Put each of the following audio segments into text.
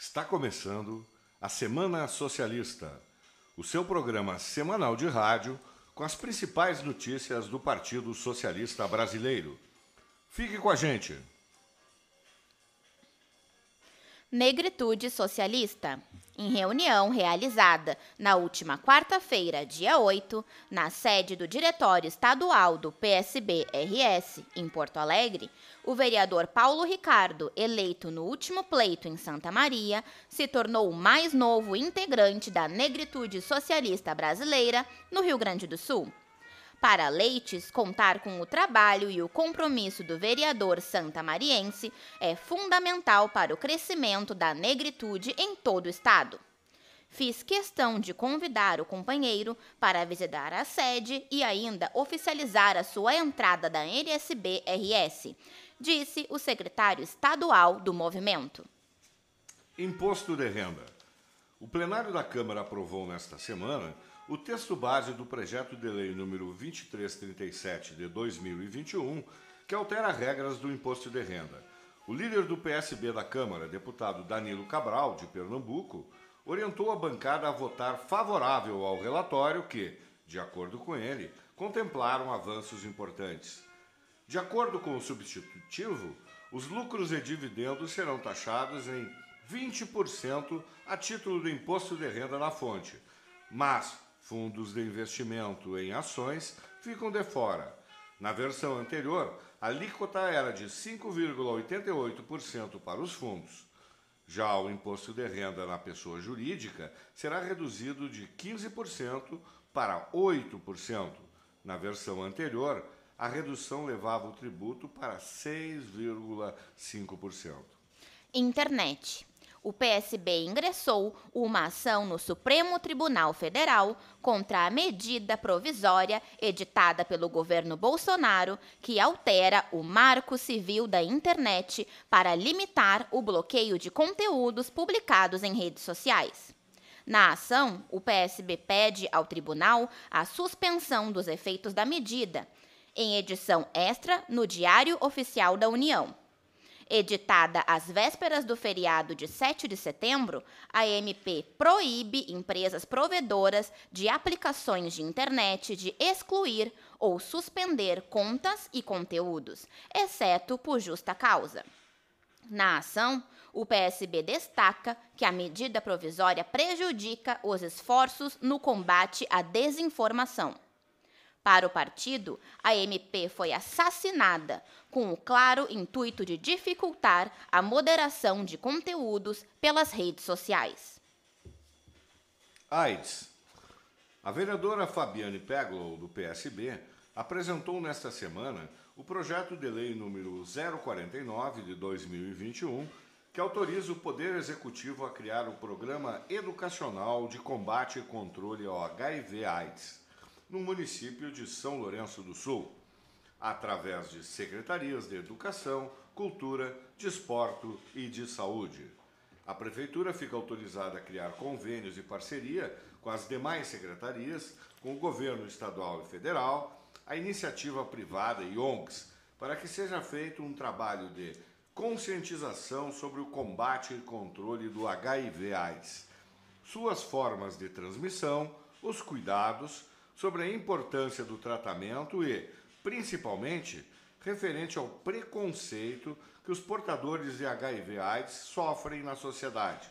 Está começando a Semana Socialista, o seu programa semanal de rádio com as principais notícias do Partido Socialista Brasileiro. Fique com a gente. Negritude Socialista. Em reunião realizada na última quarta-feira, dia 8, na sede do Diretório Estadual do PSB-RS, em Porto Alegre, o vereador Paulo Ricardo, eleito no último pleito em Santa Maria, se tornou o mais novo integrante da Negritude Socialista Brasileira no Rio Grande do Sul. Para Leites, contar com o trabalho e o compromisso do vereador santamariense é fundamental para o crescimento da negritude em todo o estado. Fiz questão de convidar o companheiro para visitar a sede e ainda oficializar a sua entrada da NSB-RS, disse o secretário estadual do movimento. Imposto de renda. O plenário da Câmara aprovou nesta semana o texto base do projeto de lei número 2337 de 2021, que altera regras do imposto de renda. O líder do PSB da Câmara, deputado Danilo Cabral, de Pernambuco, orientou a bancada a votar favorável ao relatório que, de acordo com ele, contemplaram avanços importantes. De acordo com o substitutivo, os lucros e dividendos serão taxados em 20% a título do imposto de renda na fonte, mas fundos de investimento em ações ficam de fora. Na versão anterior, a alíquota era de 5,88% para os fundos. Já o imposto de renda na pessoa jurídica será reduzido de 15% para 8%. Na versão anterior, a redução levava o tributo para 6,5%. Internet o PSB ingressou uma ação no Supremo Tribunal Federal contra a medida provisória editada pelo governo Bolsonaro que altera o Marco Civil da Internet para limitar o bloqueio de conteúdos publicados em redes sociais. Na ação, o PSB pede ao tribunal a suspensão dos efeitos da medida, em edição extra no Diário Oficial da União. Editada às vésperas do feriado de 7 de setembro, a MP proíbe empresas provedoras de aplicações de internet de excluir ou suspender contas e conteúdos, exceto por justa causa. Na ação, o PSB destaca que a medida provisória prejudica os esforços no combate à desinformação. Para o partido, a MP foi assassinada com o claro intuito de dificultar a moderação de conteúdos pelas redes sociais. AIDS. A vereadora Fabiane Peglow, do PSB, apresentou nesta semana o projeto de lei número 049 de 2021, que autoriza o Poder Executivo a criar o Programa Educacional de Combate e Controle ao HIV-AIDS no município de São Lourenço do Sul, através de secretarias de Educação, Cultura, Desporto e de Saúde. A Prefeitura fica autorizada a criar convênios e parceria com as demais secretarias, com o governo estadual e federal, a iniciativa privada e ONGs, para que seja feito um trabalho de conscientização sobre o combate e controle do HIV-AIDS, suas formas de transmissão, os cuidados, sobre a importância do tratamento e, principalmente, referente ao preconceito que os portadores de HIV/AIDS sofrem na sociedade.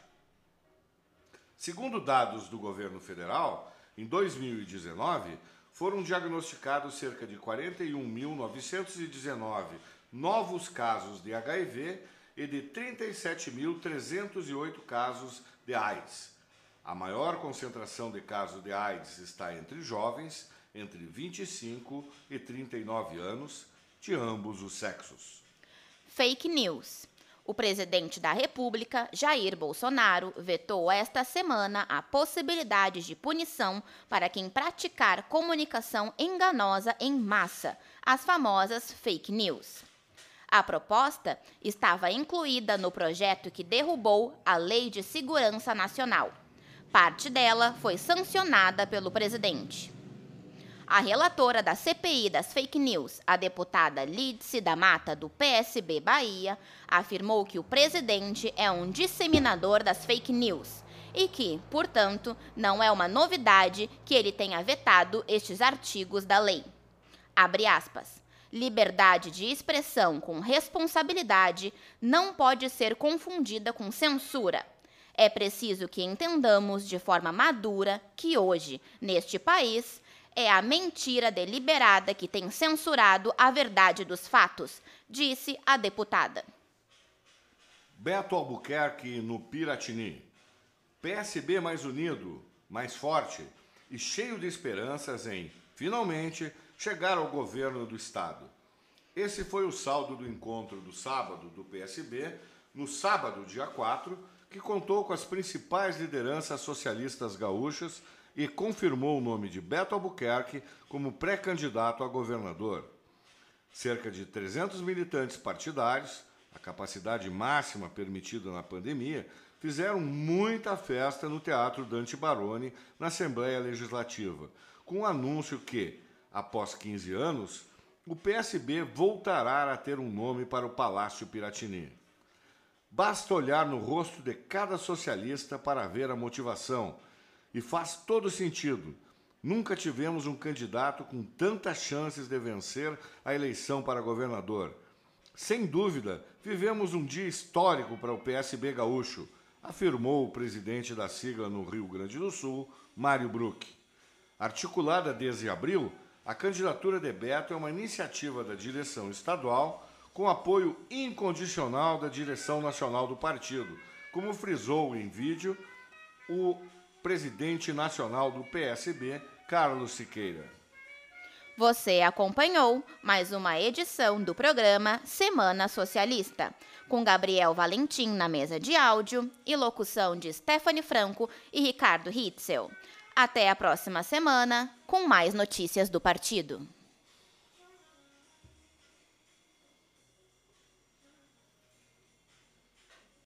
Segundo dados do governo federal, em 2019 foram diagnosticados cerca de 41.919 novos casos de HIV e de 37.308 casos de AIDS a maior concentração de casos de AIDS está entre jovens entre 25 e 39 anos, de ambos os sexos. Fake news. O presidente da República, Jair Bolsonaro, vetou esta semana a possibilidade de punição para quem praticar comunicação enganosa em massa, as famosas fake news. A proposta estava incluída no projeto que derrubou a Lei de Segurança Nacional. Parte dela foi sancionada pelo presidente. A relatora da CPI das fake news, a deputada Lídice da Mata, do PSB Bahia, afirmou que o presidente é um disseminador das fake news e que, portanto, não é uma novidade que ele tenha vetado estes artigos da lei. Abre aspas. Liberdade de expressão com responsabilidade não pode ser confundida com censura. É preciso que entendamos de forma madura que hoje, neste país, é a mentira deliberada que tem censurado a verdade dos fatos, disse a deputada. Beto Albuquerque no Piratini. PSB mais unido, mais forte e cheio de esperanças em, finalmente, chegar ao governo do Estado. Esse foi o saldo do encontro do sábado do PSB, no sábado, dia 4, que contou com as principais lideranças socialistas gaúchas e confirmou o nome de Beto Albuquerque como pré-candidato a governador. Cerca de 300 militantes partidários, a capacidade máxima permitida na pandemia, fizeram muita festa no Teatro Dante Baroni, na Assembleia Legislativa, com o anúncio que, após 15 anos, o PSB voltará a ter um nome para o Palácio Piratini. Basta olhar no rosto de cada socialista para ver a motivação e faz todo sentido. Nunca tivemos um candidato com tantas chances de vencer a eleição para governador. Sem dúvida, vivemos um dia histórico para o PSB gaúcho, afirmou o presidente da sigla no Rio Grande do Sul, Mário Bruck. Articulada desde abril, a candidatura de Beto é uma iniciativa da direção estadual com apoio incondicional da direção nacional do partido, como frisou em vídeo o presidente nacional do PSB, Carlos Siqueira. Você acompanhou mais uma edição do programa Semana Socialista, com Gabriel Valentim na mesa de áudio e locução de Stephanie Franco e Ricardo Hitzel. Até a próxima semana com mais notícias do partido.